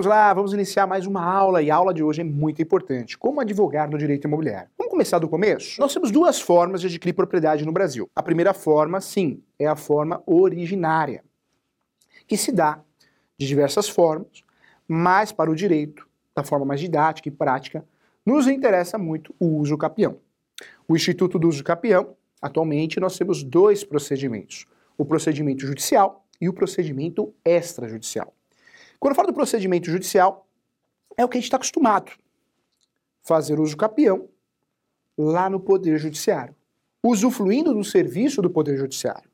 Vamos lá, vamos iniciar mais uma aula e a aula de hoje é muito importante. Como advogar no direito imobiliário? Vamos começar do começo? Nós temos duas formas de adquirir propriedade no Brasil. A primeira forma, sim, é a forma originária, que se dá de diversas formas, mas para o direito, da forma mais didática e prática, nos interessa muito o uso capião. O Instituto do Uso Capião, atualmente nós temos dois procedimentos: o procedimento judicial e o procedimento extrajudicial. Quando eu falo do procedimento judicial, é o que a gente está acostumado. Fazer uso capião lá no Poder Judiciário, usufruindo do serviço do Poder Judiciário.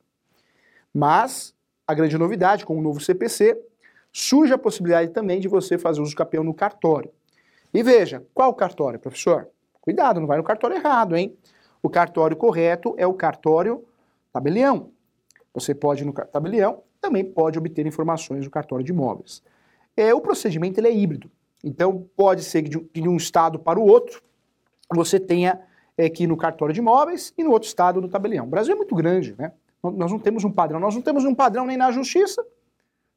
Mas a grande novidade com o novo CPC surge a possibilidade também de você fazer uso capião no cartório. E veja, qual cartório, professor? Cuidado, não vai no cartório errado, hein? O cartório correto é o cartório tabelião. Você pode ir no tabelião, também pode obter informações do cartório de imóveis. É, o procedimento ele é híbrido. Então, pode ser que de, de um estado para o outro, você tenha é, que ir no cartório de imóveis e no outro estado no tabelião. O Brasil é muito grande, né? Nós não temos um padrão. Nós não temos um padrão nem na justiça,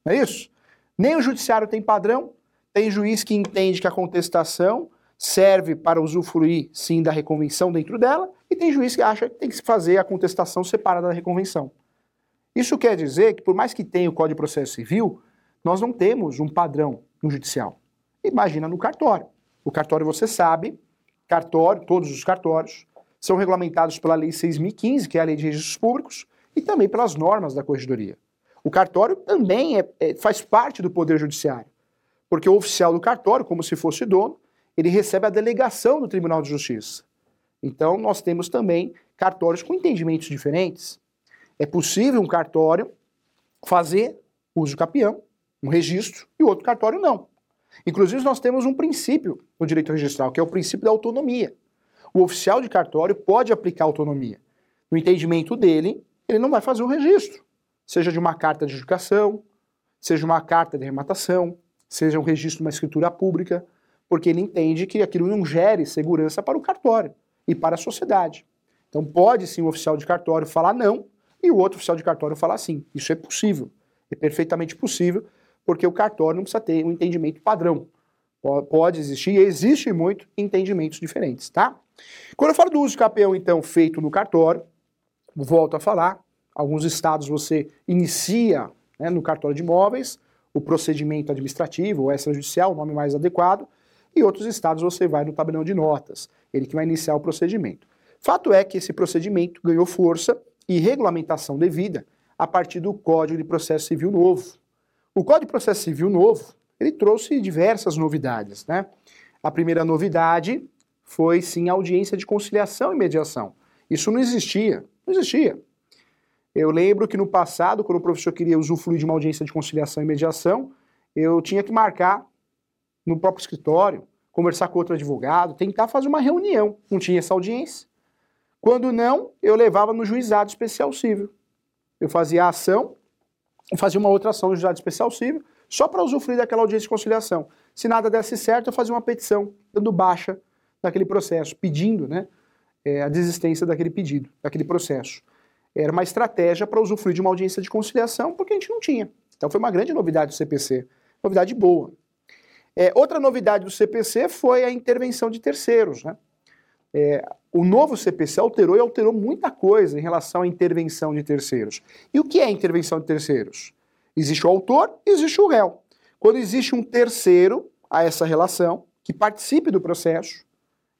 não é isso? Nem o judiciário tem padrão. Tem juiz que entende que a contestação serve para usufruir, sim, da reconvenção dentro dela, e tem juiz que acha que tem que fazer a contestação separada da reconvenção. Isso quer dizer que, por mais que tenha o Código de Processo Civil, nós não temos um padrão no judicial. Imagina no cartório. O cartório, você sabe, cartório, todos os cartórios, são regulamentados pela Lei 6.015, que é a Lei de Registros Públicos, e também pelas normas da Corregedoria. O cartório também é, é, faz parte do Poder Judiciário, porque o oficial do cartório, como se fosse dono, ele recebe a delegação do Tribunal de Justiça. Então, nós temos também cartórios com entendimentos diferentes. É possível um cartório fazer uso capião um registro, e o outro cartório não. Inclusive, nós temos um princípio no direito registral, que é o princípio da autonomia. O oficial de cartório pode aplicar autonomia. No entendimento dele, ele não vai fazer o registro, seja de uma carta de adjudicação, seja uma carta de rematação, seja um registro de uma escritura pública, porque ele entende que aquilo não gere segurança para o cartório e para a sociedade. Então pode sim o oficial de cartório falar não e o outro oficial de cartório falar sim. Isso é possível, é perfeitamente possível, porque o cartório não precisa ter um entendimento padrão. Pode existir, existe muito, entendimentos diferentes, tá? Quando eu falo do uso de capião, então, feito no cartório, volto a falar, alguns estados você inicia né, no cartório de imóveis o procedimento administrativo ou extrajudicial, o nome mais adequado, e outros estados você vai no tabelão de notas, ele que vai iniciar o procedimento. Fato é que esse procedimento ganhou força e regulamentação devida a partir do Código de Processo Civil Novo, o Código de Processo Civil novo, ele trouxe diversas novidades, né? A primeira novidade foi sim a audiência de conciliação e mediação. Isso não existia, não existia. Eu lembro que no passado, quando o professor queria usufruir de uma audiência de conciliação e mediação, eu tinha que marcar no próprio escritório, conversar com outro advogado, tentar fazer uma reunião. Não tinha essa audiência. Quando não, eu levava no juizado especial civil. Eu fazia a ação, fazia uma outra ação no juizado especial civil, só para usufruir daquela audiência de conciliação. Se nada desse certo, eu fazia uma petição, dando baixa daquele processo, pedindo né, é, a desistência daquele pedido, daquele processo. Era uma estratégia para usufruir de uma audiência de conciliação, porque a gente não tinha. Então foi uma grande novidade do CPC, novidade boa. É, outra novidade do CPC foi a intervenção de terceiros. Né? É, o novo CPC alterou e alterou muita coisa em relação à intervenção de terceiros. E o que é intervenção de terceiros? Existe o autor e existe o réu. Quando existe um terceiro a essa relação, que participe do processo,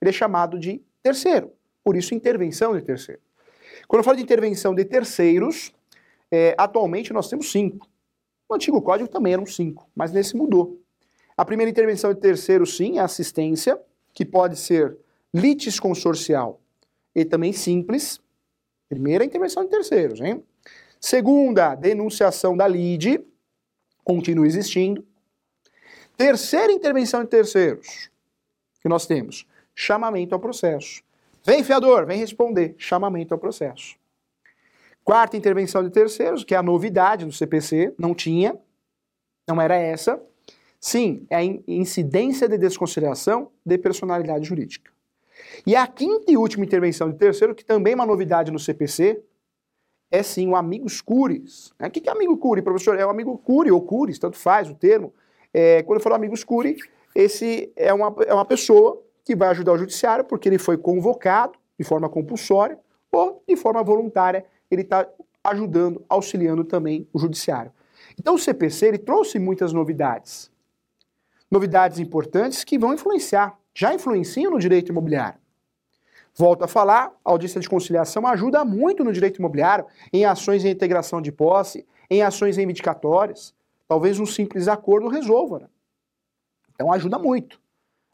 ele é chamado de terceiro. Por isso, intervenção de terceiro. Quando eu falo de intervenção de terceiros, é, atualmente nós temos cinco. No antigo código também eram cinco, mas nesse mudou. A primeira intervenção de terceiro, sim, é assistência, que pode ser litis consorcial e também simples. Primeira, intervenção de terceiros, hein? Segunda, denunciação da lide, continua existindo. Terceira intervenção de terceiros, que nós temos, chamamento ao processo. Vem, fiador, vem responder, chamamento ao processo. Quarta intervenção de terceiros, que é a novidade do CPC, não tinha, não era essa. Sim, é a incidência de desconsideração de personalidade jurídica. E a quinta e última intervenção de terceiro, que também é uma novidade no CPC, é sim o amigos curis. O que é amigo curi, professor? É o amigo curi ou curis, tanto faz o termo. É, quando eu falo amigos curi, esse é uma, é uma pessoa que vai ajudar o judiciário porque ele foi convocado de forma compulsória ou de forma voluntária, ele está ajudando, auxiliando também o judiciário. Então o CPC ele trouxe muitas novidades. Novidades importantes que vão influenciar, já influenciam no direito imobiliário. Volto a falar, a audiência de conciliação ajuda muito no direito imobiliário, em ações de integração de posse, em ações reivindicatórias. Talvez um simples acordo resolva. Né? Então ajuda muito.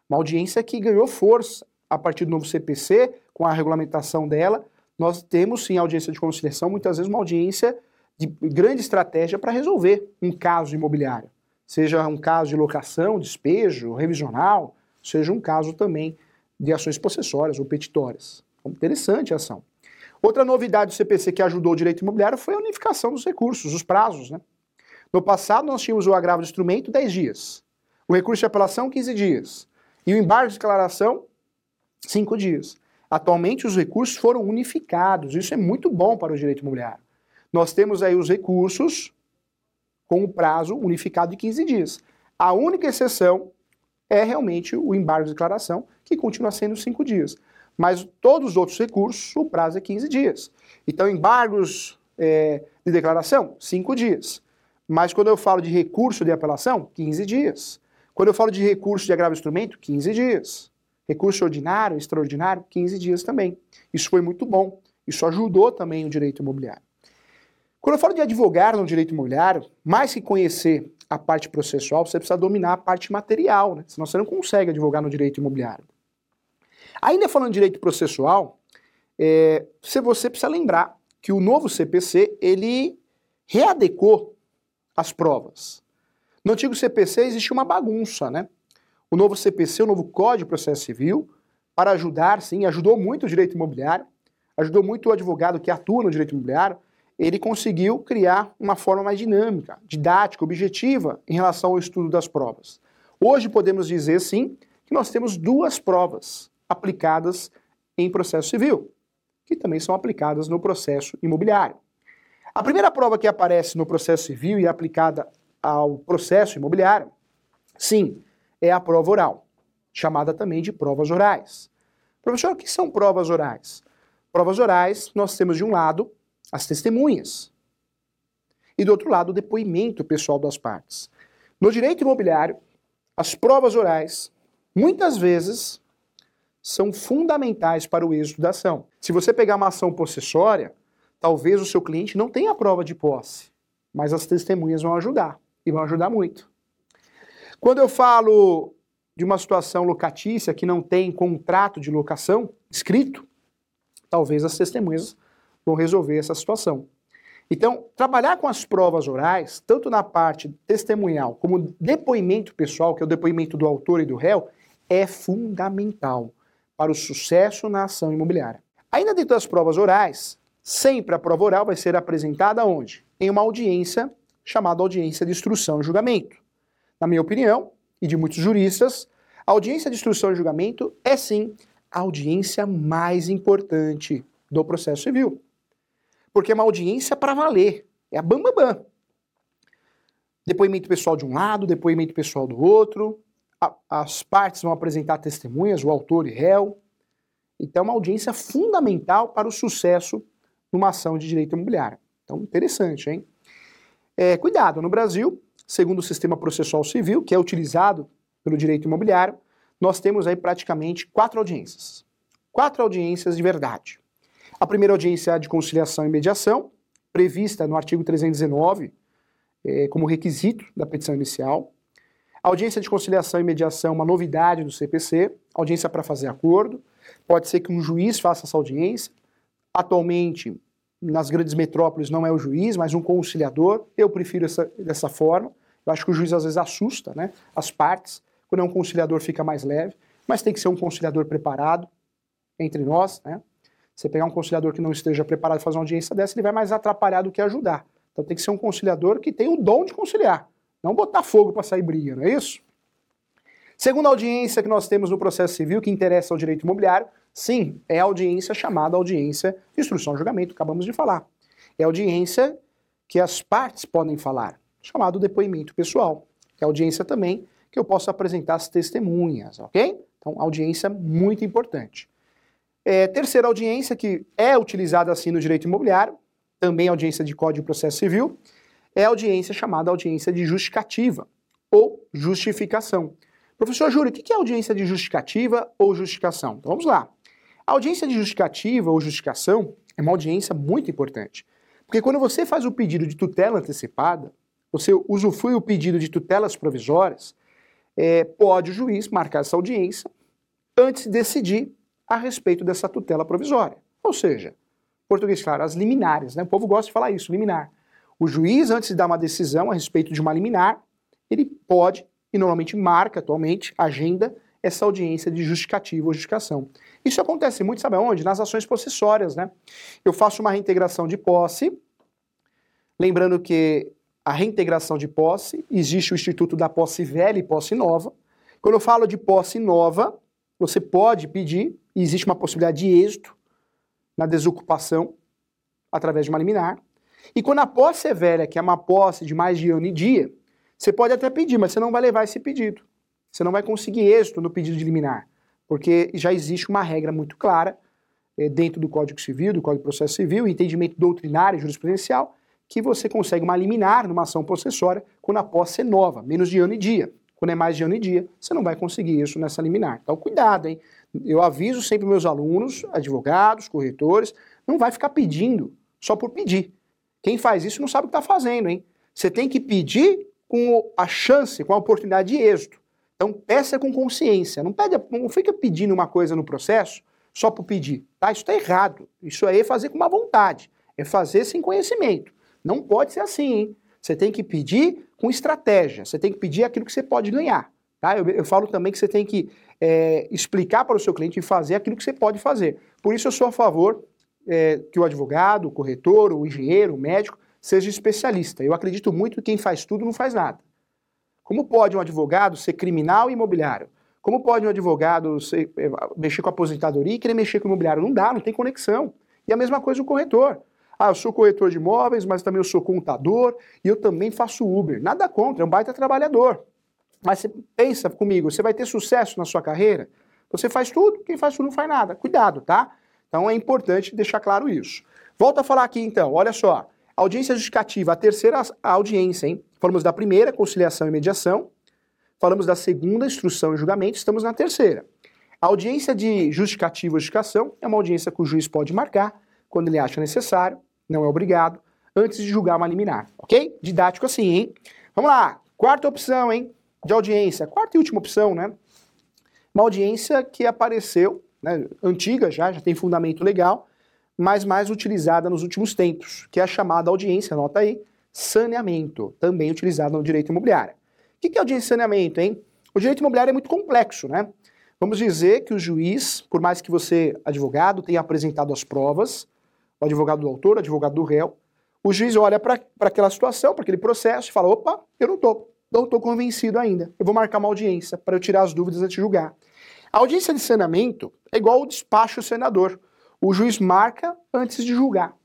Uma audiência que ganhou força a partir do novo CPC, com a regulamentação dela, nós temos sim audiência de conciliação, muitas vezes uma audiência de grande estratégia para resolver um caso imobiliário. Seja um caso de locação, despejo, revisional, seja um caso também de ações possessórias ou petitórias. Então, interessante a ação. Outra novidade do CPC que ajudou o direito imobiliário foi a unificação dos recursos, os prazos. Né? No passado, nós tínhamos o agravo de instrumento 10 dias, o recurso de apelação 15 dias e o embargo de declaração 5 dias. Atualmente, os recursos foram unificados. Isso é muito bom para o direito imobiliário. Nós temos aí os recursos com o prazo unificado de 15 dias. A única exceção é realmente o embargo de declaração, que continua sendo 5 dias. Mas todos os outros recursos, o prazo é 15 dias. Então, embargos é, de declaração, 5 dias. Mas quando eu falo de recurso de apelação, 15 dias. Quando eu falo de recurso de agravo instrumento, 15 dias. Recurso ordinário, extraordinário, 15 dias também. Isso foi muito bom. Isso ajudou também o direito imobiliário. Quando eu falo de advogar no direito imobiliário, mais que conhecer a parte processual, você precisa dominar a parte material, né? senão você não consegue advogar no direito imobiliário. Ainda falando de direito processual, é, você precisa lembrar que o novo CPC ele readecou as provas. No antigo CPC existia uma bagunça, né? O novo CPC, o novo Código de Processo Civil, para ajudar, sim, ajudou muito o direito imobiliário, ajudou muito o advogado que atua no direito imobiliário, ele conseguiu criar uma forma mais dinâmica, didática, objetiva em relação ao estudo das provas. Hoje podemos dizer, sim, que nós temos duas provas aplicadas em processo civil, que também são aplicadas no processo imobiliário. A primeira prova que aparece no processo civil e é aplicada ao processo imobiliário, sim, é a prova oral, chamada também de provas orais. Professor, o que são provas orais? Provas orais, nós temos de um lado as testemunhas e do outro lado o depoimento pessoal das partes. No direito imobiliário, as provas orais, muitas vezes, são fundamentais para o êxito da ação. Se você pegar uma ação possessória, talvez o seu cliente não tenha a prova de posse, mas as testemunhas vão ajudar, e vão ajudar muito. Quando eu falo de uma situação locatícia que não tem contrato de locação escrito, talvez as testemunhas vão resolver essa situação. Então, trabalhar com as provas orais, tanto na parte testemunhal como depoimento pessoal, que é o depoimento do autor e do réu, é fundamental para o sucesso na ação imobiliária. Ainda dentro das provas orais, sempre a prova oral vai ser apresentada onde? Em uma audiência chamada audiência de instrução e julgamento. Na minha opinião, e de muitos juristas, a audiência de instrução e julgamento é sim a audiência mais importante do processo civil. Porque é uma audiência para valer, é a bambambam. Bam, bam. Depoimento pessoal de um lado, depoimento pessoal do outro, a, as partes vão apresentar testemunhas, o autor e réu. Então, é uma audiência fundamental para o sucesso numa ação de direito imobiliário. Então, interessante, hein? É, cuidado, no Brasil, segundo o sistema processual civil, que é utilizado pelo direito imobiliário, nós temos aí praticamente quatro audiências. Quatro audiências de verdade. A primeira audiência é de conciliação e mediação, prevista no artigo 319 é, como requisito da petição inicial. A audiência de conciliação e mediação é uma novidade do CPC, audiência para fazer acordo. Pode ser que um juiz faça essa audiência. Atualmente, nas grandes metrópoles não é o juiz, mas um conciliador. Eu prefiro essa, dessa forma. Eu acho que o juiz às vezes assusta né, as partes. Quando é um conciliador fica mais leve, mas tem que ser um conciliador preparado entre nós. Né? Você pegar um conciliador que não esteja preparado para fazer uma audiência dessa, ele vai mais atrapalhar do que ajudar. Então tem que ser um conciliador que tem o dom de conciliar, não botar fogo para sair briga, não é isso? Segunda audiência que nós temos no processo civil que interessa ao direito imobiliário Sim, é a audiência chamada audiência de instrução julgamento, acabamos de falar. É a audiência que as partes podem falar, chamado depoimento pessoal. é a audiência também que eu posso apresentar as testemunhas, ok? Então, audiência muito importante. É, terceira audiência, que é utilizada assim no direito imobiliário, também audiência de Código de Processo Civil, é a audiência chamada audiência de justificativa ou justificação. Professor Júlio, o que é audiência de justificativa ou justificação? Então vamos lá. A audiência de justificativa ou justificação é uma audiência muito importante. Porque quando você faz o pedido de tutela antecipada, você usufrui o pedido de tutelas provisórias, é, pode o juiz marcar essa audiência antes de decidir a respeito dessa tutela provisória. Ou seja, português claro, as liminares, né? O povo gosta de falar isso, liminar. O juiz, antes de dar uma decisão a respeito de uma liminar, ele pode, e normalmente marca atualmente, agenda essa audiência de justificativa ou justificação. Isso acontece muito, sabe onde? Nas ações possessórias, né? Eu faço uma reintegração de posse, lembrando que a reintegração de posse, existe o Instituto da Posse Velha e Posse Nova. Quando eu falo de posse nova, você pode pedir, e existe uma possibilidade de êxito na desocupação através de uma liminar. E quando a posse é velha, que é uma posse de mais de ano e dia, você pode até pedir, mas você não vai levar esse pedido. Você não vai conseguir êxito no pedido de liminar, porque já existe uma regra muito clara é, dentro do Código Civil, do Código de Processo Civil, entendimento doutrinário e jurisprudencial, que você consegue uma liminar numa ação possessória quando a posse é nova, menos de ano e dia. Quando é mais de ano e dia, você não vai conseguir isso nessa liminar. Então, cuidado, hein? Eu aviso sempre meus alunos, advogados, corretores, não vai ficar pedindo só por pedir. Quem faz isso não sabe o que está fazendo, hein? Você tem que pedir com a chance, com a oportunidade de êxito. Então, peça com consciência. Não, pede, não fica pedindo uma coisa no processo só por pedir. Tá? Isso está errado. Isso aí é fazer com uma vontade. É fazer sem conhecimento. Não pode ser assim, hein? Você tem que pedir com estratégia, você tem que pedir aquilo que você pode ganhar. Tá? Eu, eu falo também que você tem que é, explicar para o seu cliente e fazer aquilo que você pode fazer. Por isso eu sou a favor é, que o advogado, o corretor, o engenheiro, o médico, seja especialista. Eu acredito muito que quem faz tudo não faz nada. Como pode um advogado ser criminal e imobiliário? Como pode um advogado ser, é, mexer com a aposentadoria e querer mexer com o imobiliário? Não dá, não tem conexão. E a mesma coisa o corretor. Ah, eu sou corretor de imóveis, mas também eu sou contador e eu também faço Uber. Nada contra, é um baita trabalhador. Mas você pensa comigo, você vai ter sucesso na sua carreira? Você faz tudo, quem faz tudo não faz nada. Cuidado, tá? Então é importante deixar claro isso. Volto a falar aqui então, olha só. Audiência justificativa, a terceira audiência, hein? Falamos da primeira, conciliação e mediação. Falamos da segunda, instrução e julgamento. Estamos na terceira. A audiência de justificativa ou justificação é uma audiência que o juiz pode marcar quando ele acha necessário não é obrigado, antes de julgar uma liminar, ok? Didático assim, hein? Vamos lá, quarta opção, hein? De audiência, quarta e última opção, né? Uma audiência que apareceu, né, antiga já, já tem fundamento legal, mas mais utilizada nos últimos tempos, que é a chamada audiência, anota aí, saneamento, também utilizada no direito imobiliário. O que é audiência de saneamento, hein? O direito imobiliário é muito complexo, né? Vamos dizer que o juiz, por mais que você, advogado, tenha apresentado as provas, o advogado do autor, o advogado do réu. O juiz olha para aquela situação, para aquele processo e fala: opa, eu não estou, não estou convencido ainda. Eu vou marcar uma audiência para eu tirar as dúvidas antes de julgar. A audiência de saneamento é igual o despacho senador. O juiz marca antes de julgar,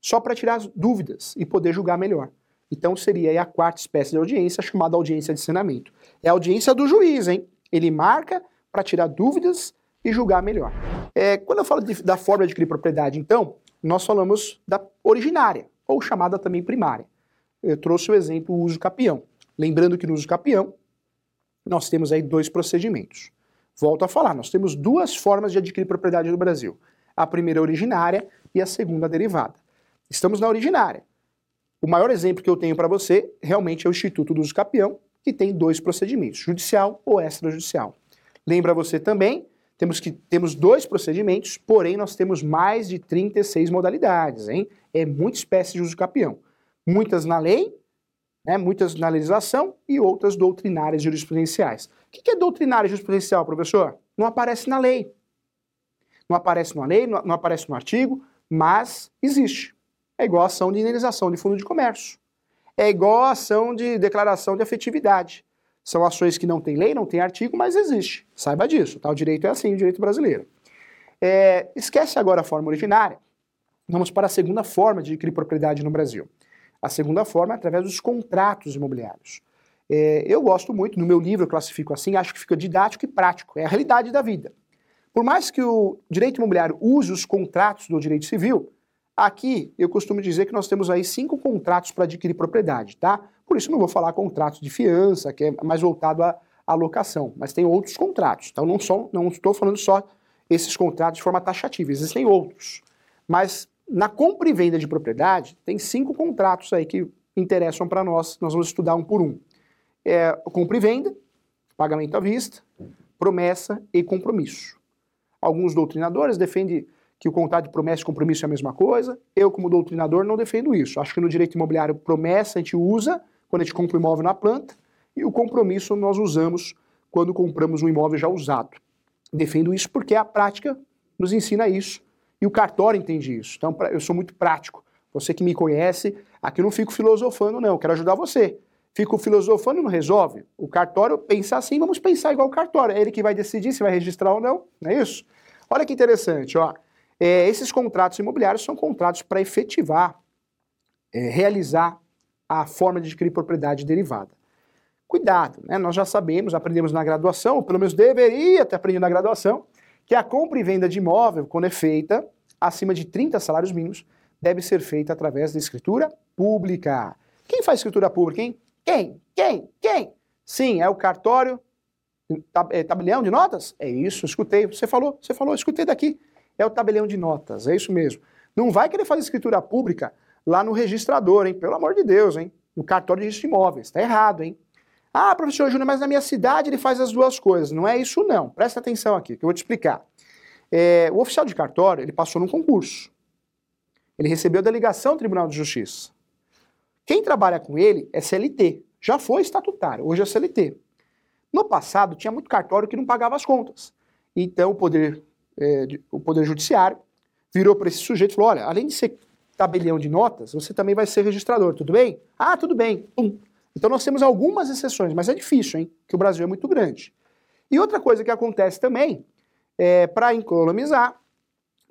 só para tirar as dúvidas e poder julgar melhor. Então seria a quarta espécie de audiência, chamada audiência de saneamento. É a audiência do juiz, hein? Ele marca para tirar dúvidas e julgar melhor. É, quando eu falo de, da forma de adquirir propriedade, então, nós falamos da originária, ou chamada também primária. Eu trouxe o exemplo uso capião. Lembrando que no uso capião, nós temos aí dois procedimentos. Volto a falar, nós temos duas formas de adquirir propriedade no Brasil. A primeira é originária e a segunda derivada. Estamos na originária. O maior exemplo que eu tenho para você realmente é o Instituto do Uso Capião, que tem dois procedimentos, judicial ou extrajudicial. Lembra você também temos, que, temos dois procedimentos, porém nós temos mais de 36 modalidades, hein? É muita espécie de uso capião. Muitas na lei, né, muitas na legislação e outras doutrinárias jurisprudenciais. O que é doutrinária jurisprudencial, professor? Não aparece na lei. Não aparece na lei, não aparece no artigo, mas existe. É igual a ação de indenização de fundo de comércio. É igual a ação de declaração de afetividade. São ações que não têm lei, não têm artigo, mas existe. Saiba disso, tá? O direito é assim, o direito brasileiro. É, esquece agora a forma originária. Vamos para a segunda forma de adquirir propriedade no Brasil. A segunda forma é através dos contratos imobiliários. É, eu gosto muito, no meu livro eu classifico assim, acho que fica didático e prático, é a realidade da vida. Por mais que o direito imobiliário use os contratos do direito civil, aqui eu costumo dizer que nós temos aí cinco contratos para adquirir propriedade, tá? Por isso não vou falar contratos de fiança, que é mais voltado à, à locação, mas tem outros contratos. Então não, só, não estou falando só esses contratos de forma taxativa, existem outros. Mas na compra e venda de propriedade, tem cinco contratos aí que interessam para nós, nós vamos estudar um por um. É, compra e venda, pagamento à vista, promessa e compromisso. Alguns doutrinadores defendem que o contrato de promessa e compromisso é a mesma coisa. Eu, como doutrinador, não defendo isso. Acho que no direito imobiliário, promessa a gente usa quando a gente compra um imóvel na planta e o compromisso nós usamos quando compramos um imóvel já usado. Defendo isso porque a prática nos ensina isso e o cartório entende isso. Então, eu sou muito prático. Você que me conhece, aqui eu não fico filosofando, não. Eu quero ajudar você. Fico filosofando não resolve. O cartório pensa assim, vamos pensar igual o cartório. É ele que vai decidir se vai registrar ou não, não é isso? Olha que interessante, ó. É, esses contratos imobiliários são contratos para efetivar, é, realizar a forma de adquirir propriedade derivada. Cuidado, né? Nós já sabemos, aprendemos na graduação, ou pelo menos deveria ter aprendido na graduação, que a compra e venda de imóvel, quando é feita acima de 30 salários mínimos, deve ser feita através da escritura pública. Quem faz escritura pública, hein? Quem? Quem? Quem? Sim, é o cartório, é, tabelião de notas? É isso, escutei. Você falou, você falou, escutei daqui. É o tabelião de notas, é isso mesmo. Não vai querer fazer escritura pública lá no registrador, hein? Pelo amor de Deus, hein? No cartório de registro de imóveis. Tá errado, hein? Ah, professor Júnior, mas na minha cidade ele faz as duas coisas. Não é isso não. Presta atenção aqui, que eu vou te explicar. É, o oficial de cartório, ele passou num concurso. Ele recebeu delegação do Tribunal de Justiça. Quem trabalha com ele é CLT. Já foi estatutário, hoje é CLT. No passado, tinha muito cartório que não pagava as contas. Então, o Poder, é, o poder Judiciário virou para esse sujeito e falou: olha, além de ser tabelião de notas, você também vai ser registrador, tudo bem? Ah, tudo bem. Pum. Então nós temos algumas exceções, mas é difícil, hein? Que o Brasil é muito grande. E outra coisa que acontece também é para economizar,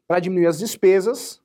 para diminuir as despesas,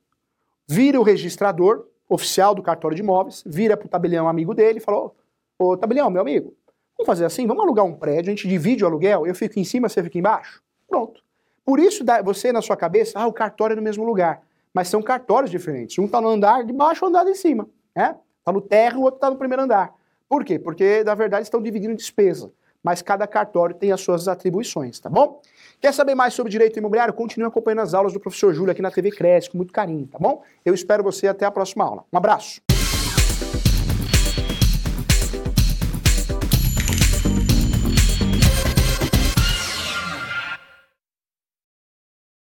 vira o registrador oficial do cartório de imóveis, vira para o tabelião amigo dele e falou: Ô tabelião, meu amigo, vamos fazer assim, vamos alugar um prédio, a gente divide o aluguel, eu fico em cima, você fica embaixo. Pronto. Por isso você na sua cabeça, ah, o cartório é no mesmo lugar. Mas são cartórios diferentes. Um está no andar de baixo, o andar de cima. Né? Está no térreo, o outro está no primeiro andar. Por quê? Porque, na verdade, estão dividindo despesa. Mas cada cartório tem as suas atribuições, tá bom? Quer saber mais sobre direito imobiliário? Continue acompanhando as aulas do professor Júlio aqui na TV Cresce, com muito carinho, tá bom? Eu espero você até a próxima aula. Um abraço!